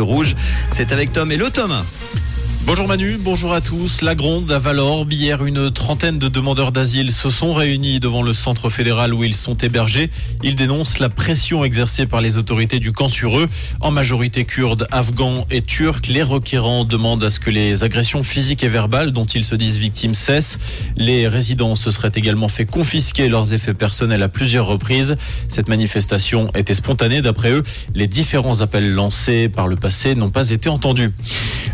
Rouge. C'est avec Tom et le Tom. Bonjour Manu, bonjour à tous. La Gronde à Valorbe, hier une trentaine de demandeurs d'asile se sont réunis devant le centre fédéral où ils sont hébergés. Ils dénoncent la pression exercée par les autorités du camp sur eux, en majorité kurdes, afghans et turcs. Les requérants demandent à ce que les agressions physiques et verbales dont ils se disent victimes cessent. Les résidents se seraient également fait confisquer leurs effets personnels à plusieurs reprises. Cette manifestation était spontanée d'après eux. Les différents appels lancés par le passé n'ont pas été entendus.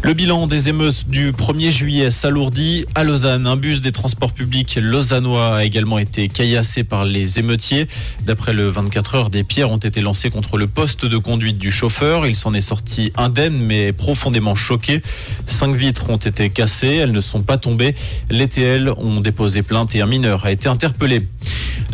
Le bilan des émeutes du 1er juillet s'alourdit à Lausanne. Un bus des transports publics lausannois a également été caillassé par les émeutiers. D'après le 24 heures, des pierres ont été lancées contre le poste de conduite du chauffeur. Il s'en est sorti indemne mais profondément choqué. Cinq vitres ont été cassées, elles ne sont pas tombées. Les TL ont déposé plainte et un mineur a été interpellé.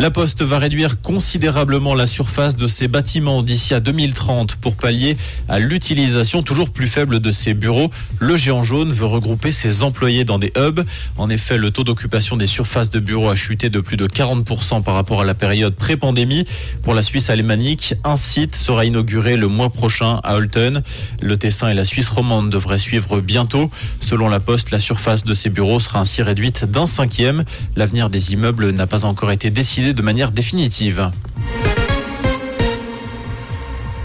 La Poste va réduire considérablement la surface de ses bâtiments d'ici à 2030 pour pallier à l'utilisation toujours plus faible de ses bureaux. Le géant jaune veut regrouper ses employés dans des hubs. En effet, le taux d'occupation des surfaces de bureaux a chuté de plus de 40% par rapport à la période pré-pandémie. Pour la Suisse alémanique, un site sera inauguré le mois prochain à Holten. Le Tessin et la Suisse romande devraient suivre bientôt. Selon la Poste, la surface de ces bureaux sera ainsi réduite d'un cinquième. L'avenir des immeubles n'a pas encore été décidé de manière définitive.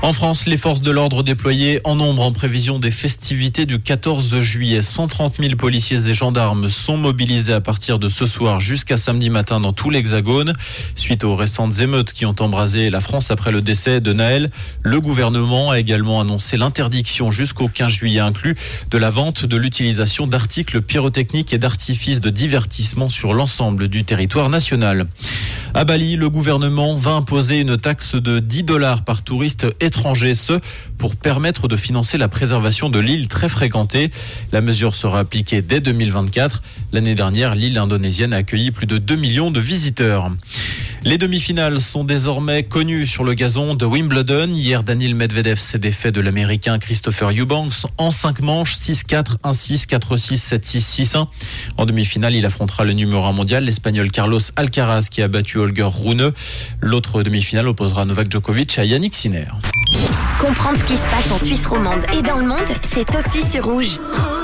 En France, les forces de l'ordre déployées en nombre en prévision des festivités du 14 juillet. 130 000 policiers et gendarmes sont mobilisés à partir de ce soir jusqu'à samedi matin dans tout l'Hexagone. Suite aux récentes émeutes qui ont embrasé la France après le décès de Naël, le gouvernement a également annoncé l'interdiction jusqu'au 15 juillet inclus de la vente de l'utilisation d'articles pyrotechniques et d'artifices de divertissement sur l'ensemble du territoire national. À Bali, le gouvernement va imposer une taxe de 10 dollars par touriste étranger, ce pour permettre de financer la préservation de l'île très fréquentée. La mesure sera appliquée dès 2024. L'année dernière, l'île indonésienne a accueilli plus de 2 millions de visiteurs. Les demi-finales sont désormais connues sur le gazon de Wimbledon. Hier, Daniel Medvedev s'est défait de l'américain Christopher Eubanks en 5 manches, 6-4, 1-6, 4-6, 7-6, 6-1. En demi-finale, il affrontera le numéro 1 mondial, l'espagnol Carlos Alcaraz qui a battu Holger Rune. L'autre demi-finale opposera Novak Djokovic à Yannick Sinner. Comprendre ce qui se passe en Suisse romande et dans le monde, c'est aussi sur Rouge. Rouge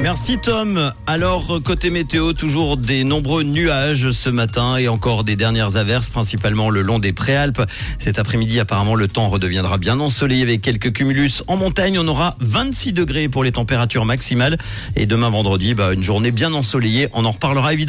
Merci Tom. Alors côté météo, toujours des nombreux nuages ce matin et encore des dernières averses, principalement le long des préalpes. Cet après-midi, apparemment, le temps redeviendra bien ensoleillé avec quelques cumulus. En montagne, on aura 26 degrés pour les températures maximales. Et demain vendredi, bah, une journée bien ensoleillée. On en reparlera évidemment.